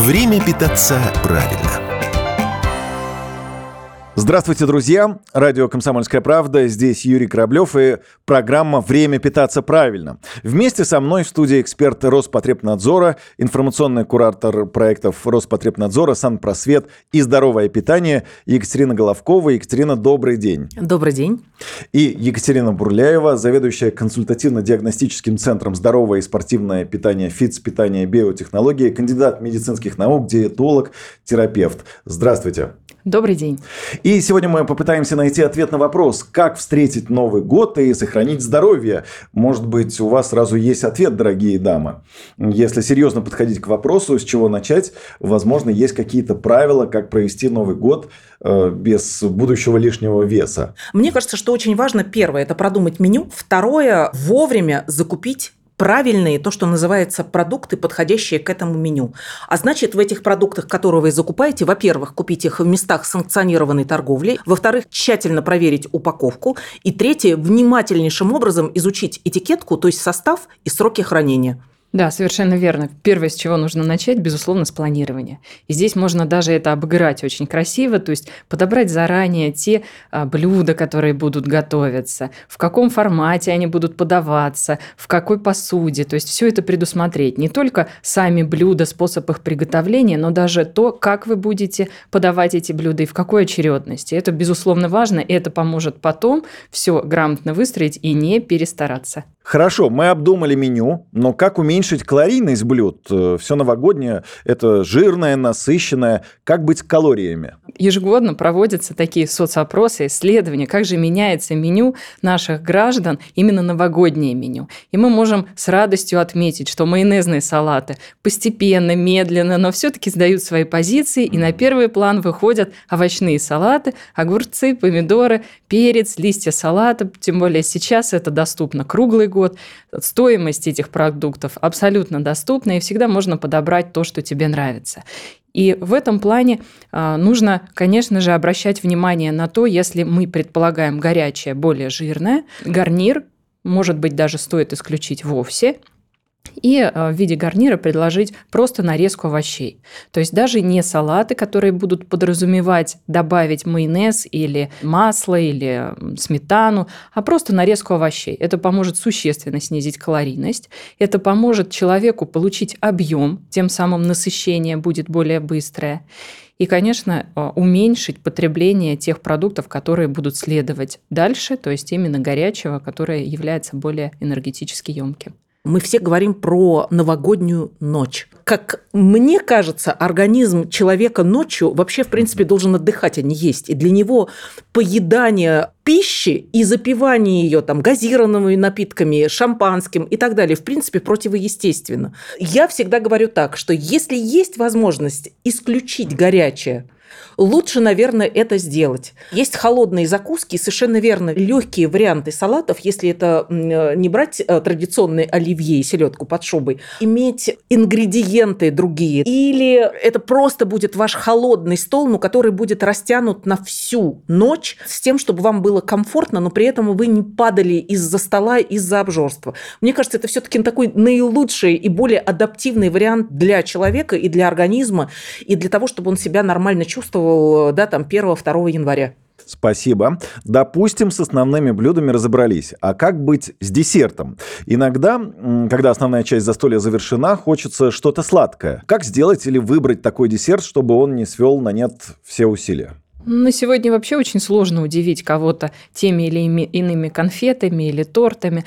Время питаться правильно. Здравствуйте, друзья! Радио «Комсомольская правда». Здесь Юрий Кораблев и программа «Время питаться правильно». Вместе со мной в студии эксперт Роспотребнадзора, информационный куратор проектов Роспотребнадзора, Санпросвет и здоровое питание Екатерина Головкова. Екатерина, добрый день. Добрый день. И Екатерина Бурляева, заведующая консультативно-диагностическим центром здоровое и спортивное питание ФИЦ, питание биотехнологии, кандидат медицинских наук, диетолог, терапевт. Здравствуйте. Добрый день. И сегодня мы попытаемся найти ответ на вопрос, как встретить Новый год и сохранить здоровье. Может быть, у вас сразу есть ответ, дорогие дамы. Если серьезно подходить к вопросу, с чего начать, возможно, есть какие-то правила, как провести Новый год э, без будущего лишнего веса. Мне кажется, что очень важно, первое, это продумать меню, второе, вовремя закупить правильные, то, что называется, продукты, подходящие к этому меню. А значит, в этих продуктах, которые вы закупаете, во-первых, купить их в местах санкционированной торговли, во-вторых, тщательно проверить упаковку, и третье, внимательнейшим образом изучить этикетку, то есть состав и сроки хранения. Да, совершенно верно. Первое, с чего нужно начать, безусловно, с планирования. И здесь можно даже это обыграть очень красиво, то есть подобрать заранее те а, блюда, которые будут готовиться, в каком формате они будут подаваться, в какой посуде. То есть все это предусмотреть. Не только сами блюда, способ их приготовления, но даже то, как вы будете подавать эти блюда и в какой очередности. Это, безусловно, важно, и это поможет потом все грамотно выстроить и не перестараться. Хорошо, мы обдумали меню, но как уменьшить калорийность блюд? Э, Все новогоднее – это жирное, насыщенное. Как быть с калориями? Ежегодно проводятся такие соцопросы, исследования, как же меняется меню наших граждан, именно новогоднее меню. И мы можем с радостью отметить, что майонезные салаты постепенно, медленно, но все-таки сдают свои позиции, и на первый план выходят овощные салаты, огурцы, помидоры, перец, листья салата. Тем более сейчас это доступно круглый год. Стоимость этих продуктов абсолютно доступна, и всегда можно подобрать то, что тебе нравится. И в этом плане а, нужно, конечно же, обращать внимание на то, если мы предполагаем горячее, более жирное, гарнир, может быть, даже стоит исключить вовсе – и э, в виде гарнира предложить просто нарезку овощей. То есть даже не салаты, которые будут подразумевать добавить майонез или масло или сметану, а просто нарезку овощей. Это поможет существенно снизить калорийность. Это поможет человеку получить объем, тем самым насыщение будет более быстрое. И, конечно, э, уменьшить потребление тех продуктов, которые будут следовать дальше, то есть именно горячего, которое является более энергетически емким. Мы все говорим про новогоднюю ночь. Как мне кажется, организм человека ночью вообще, в принципе, должен отдыхать, а не есть. И для него поедание пищи и запивание ее там газированными напитками, шампанским и так далее, в принципе, противоестественно. Я всегда говорю так, что если есть возможность исключить горячее, лучше, наверное, это сделать. Есть холодные закуски, совершенно верно, легкие варианты салатов, если это не брать э, традиционный оливье и селедку под шубой, иметь ингредиенты другие. Или это просто будет ваш холодный стол, но который будет растянут на всю ночь с тем, чтобы вам было комфортно, но при этом вы не падали из-за стола, из-за обжорства. Мне кажется, это все-таки такой наилучший и более адаптивный вариант для человека и для организма, и для того, чтобы он себя нормально чувствовал да, там, 1-2 января. Спасибо. Допустим, с основными блюдами разобрались. А как быть с десертом? Иногда, когда основная часть застолья завершена, хочется что-то сладкое. Как сделать или выбрать такой десерт, чтобы он не свел на нет все усилия? На сегодня вообще очень сложно удивить кого-то теми или иными конфетами или тортами.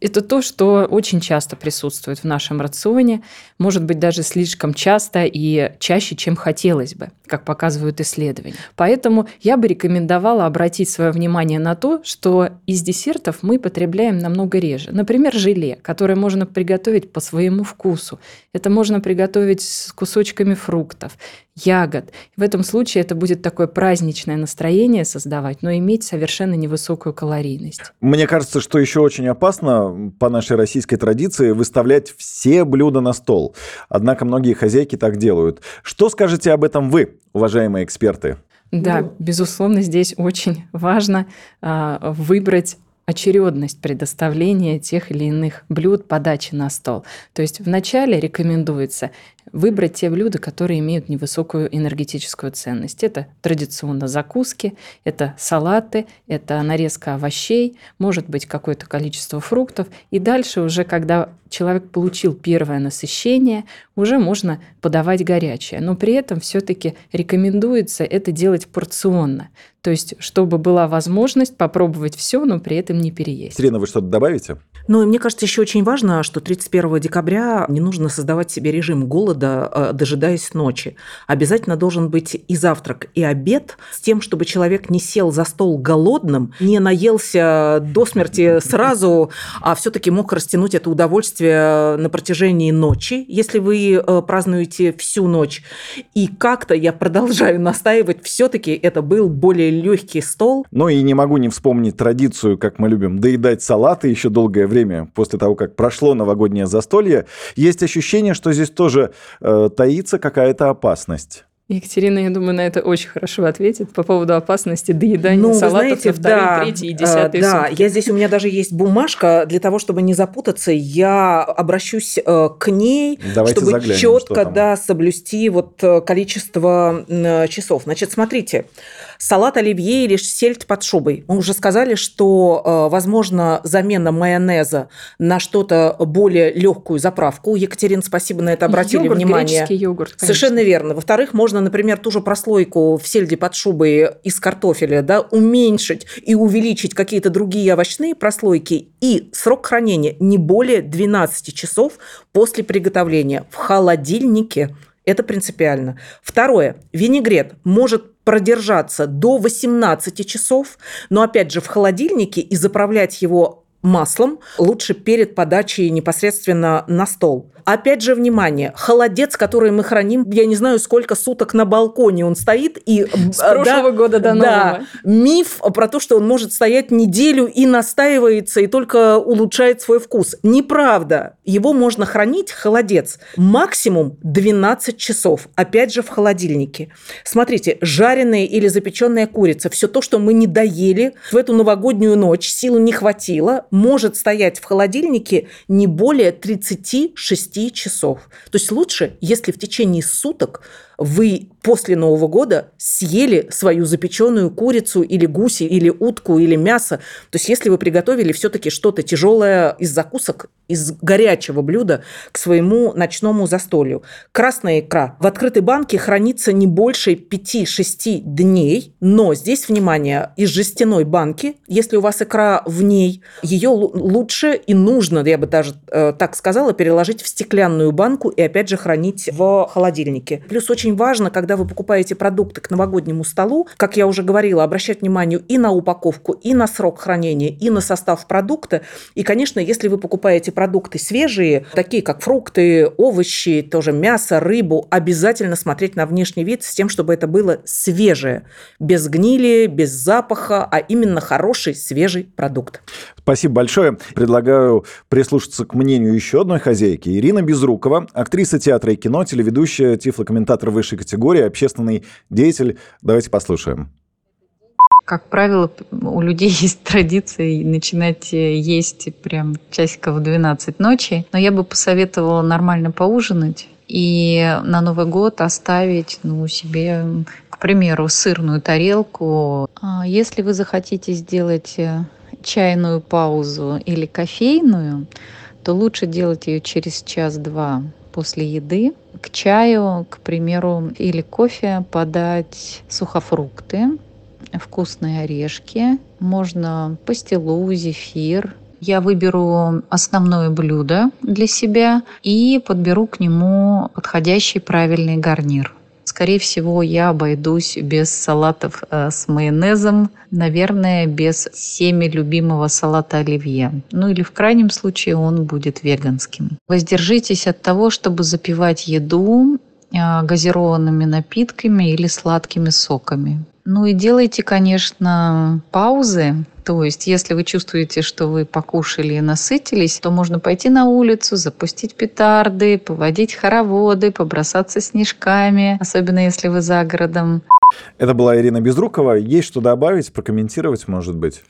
Это то, что очень часто присутствует в нашем рационе, может быть, даже слишком часто и чаще, чем хотелось бы, как показывают исследования. Поэтому я бы рекомендовала обратить свое внимание на то, что из десертов мы потребляем намного реже. Например, желе, которое можно приготовить по своему вкусу. Это можно приготовить с кусочками фруктов, ягод. В этом случае это будет такое праздничное настроение создавать, но иметь совершенно невысокую калорийность. Мне кажется, что еще очень опасно по нашей российской традиции выставлять все блюда на стол. Однако многие хозяйки так делают. Что скажете об этом вы, уважаемые эксперты? Да, ну... безусловно, здесь очень важно а, выбрать очередность предоставления тех или иных блюд подачи на стол. То есть вначале рекомендуется выбрать те блюда, которые имеют невысокую энергетическую ценность. Это традиционно закуски, это салаты, это нарезка овощей, может быть какое-то количество фруктов. И дальше уже, когда человек получил первое насыщение, уже можно подавать горячее. Но при этом все-таки рекомендуется это делать порционно. То есть, чтобы была возможность попробовать все, но при этом не переесть. Ирина, вы что-то добавите? Ну, и мне кажется, еще очень важно, что 31 декабря не нужно создавать себе режим голода, э, дожидаясь ночи. Обязательно должен быть и завтрак, и обед с тем, чтобы человек не сел за стол голодным, не наелся до смерти сразу, а все-таки мог растянуть это удовольствие на протяжении ночи, если вы э, празднуете всю ночь. И как-то я продолжаю настаивать, все-таки это был более легкий стол. Ну и не могу не вспомнить традицию, как мы любим доедать салаты еще долгое время после того, как прошло новогоднее застолье. Есть ощущение, что здесь тоже э, таится какая-то опасность. Екатерина, я думаю, на это очень хорошо ответит по поводу опасности доедания ну, салатов знаете, на вторые, да, третьи и э, десятые Да, сутки. я здесь, у меня даже есть бумажка, для того, чтобы не запутаться, я обращусь э, к ней, Давайте чтобы четко да, соблюсти вот э, количество часов. Значит, смотрите, салат оливье или сельдь под шубой. Мы уже сказали, что, возможно, замена майонеза на что-то более легкую заправку. Екатерина, спасибо на это обратили йогурт, внимание. йогурт, конечно. Совершенно верно. Во-вторых, можно можно, например, ту же прослойку в сельде под шубой из картофеля да, уменьшить и увеличить какие-то другие овощные прослойки, и срок хранения не более 12 часов после приготовления в холодильнике. Это принципиально. Второе. Винегрет может продержаться до 18 часов, но опять же в холодильнике и заправлять его маслом лучше перед подачей непосредственно на стол. Опять же, внимание, холодец, который мы храним, я не знаю, сколько суток на балконе он стоит. И, С прошлого да, года до нового. Да, миф про то, что он может стоять неделю и настаивается, и только улучшает свой вкус. Неправда. Его можно хранить, холодец, максимум 12 часов. Опять же, в холодильнике. Смотрите, жареная или запеченная курица, все то, что мы не доели в эту новогоднюю ночь, силы не хватило, может стоять в холодильнике не более 36 6 часов. То есть лучше, если в течение суток вы после Нового года съели свою запеченную курицу или гуси, или утку, или мясо. То есть если вы приготовили все-таки что-то тяжелое из закусок, из горячего блюда к своему ночному застолью. Красная икра в открытой банке хранится не больше 5-6 дней, но здесь, внимание, из жестяной банки, если у вас икра в ней, ее лучше и нужно, я бы даже э, так сказала, переложить в стеклянную банку и опять же хранить в холодильнике. Плюс очень важно, когда вы покупаете продукты к новогоднему столу, как я уже говорила, обращать внимание и на упаковку, и на срок хранения, и на состав продукта. И, конечно, если вы покупаете продукты свежие, такие как фрукты, овощи, тоже мясо, рыбу, обязательно смотреть на внешний вид с тем, чтобы это было свежее, без гнили, без запаха, а именно хороший свежий продукт. Спасибо большое. Предлагаю прислушаться к мнению еще одной хозяйки. Ирина Безрукова, актриса театра и кино, телеведущая, тифлокомментатор высшей категории, общественный деятель. Давайте послушаем. Как правило, у людей есть традиция начинать э, есть прям часиков в 12 ночи. Но я бы посоветовала нормально поужинать и на Новый год оставить ну, себе, к примеру, сырную тарелку. А если вы захотите сделать э, чайную паузу или кофейную, то лучше делать ее через час-два после еды. К чаю, к примеру, или кофе подать сухофрукты, вкусные орешки, можно пастилу, зефир. Я выберу основное блюдо для себя и подберу к нему подходящий правильный гарнир. Скорее всего, я обойдусь без салатов э, с майонезом, наверное, без всеми любимого салата оливье. Ну или в крайнем случае он будет веганским. Воздержитесь от того, чтобы запивать еду газированными напитками или сладкими соками. Ну и делайте, конечно, паузы. То есть, если вы чувствуете, что вы покушали и насытились, то можно пойти на улицу, запустить петарды, поводить хороводы, побросаться снежками, особенно если вы за городом. Это была Ирина Безрукова. Есть что добавить, прокомментировать, может быть?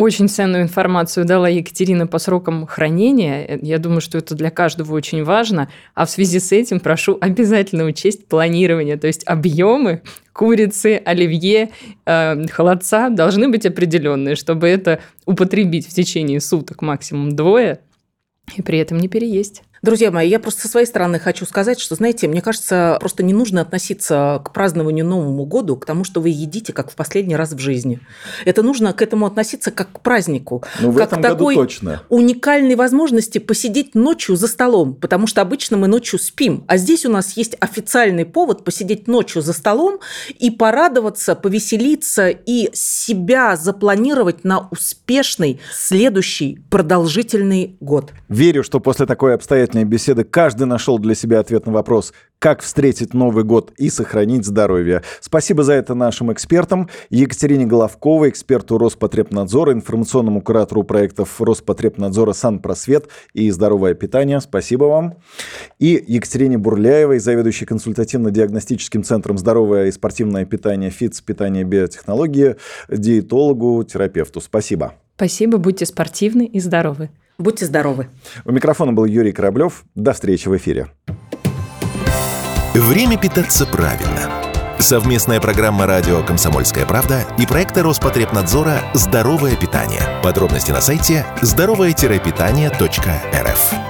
Очень ценную информацию дала Екатерина по срокам хранения. Я думаю, что это для каждого очень важно. А в связи с этим прошу обязательно учесть планирование, то есть объемы курицы, оливье, э, холодца должны быть определенные, чтобы это употребить в течение суток максимум двое и при этом не переесть. Друзья мои, я просто со своей стороны хочу сказать, что, знаете, мне кажется, просто не нужно относиться к празднованию Новому году, к тому, что вы едите, как в последний раз в жизни. Это нужно к этому относиться как к празднику. Ну, в как этом к такой году точно. уникальной возможности посидеть ночью за столом, потому что обычно мы ночью спим, а здесь у нас есть официальный повод посидеть ночью за столом и порадоваться, повеселиться и себя запланировать на успешный следующий продолжительный год. Верю, что после такой обстоятельной беседы каждый нашел для себя ответ на вопрос, как встретить Новый год и сохранить здоровье. Спасибо за это нашим экспертам. Екатерине Головковой, эксперту Роспотребнадзора, информационному куратору проектов Роспотребнадзора «Санпросвет» и «Здоровое питание». Спасибо вам. И Екатерине Бурляевой, заведующей консультативно-диагностическим центром «Здоровое и спортивное питание» ФИЦ «Питание биотехнологии», диетологу, терапевту. Спасибо. Спасибо, будьте спортивны и здоровы. Будьте здоровы. У микрофона был Юрий Кораблев. До встречи в эфире. Время питаться правильно. Совместная программа радио «Комсомольская правда» и проекта Роспотребнадзора «Здоровое питание». Подробности на сайте здоровое-питание.рф.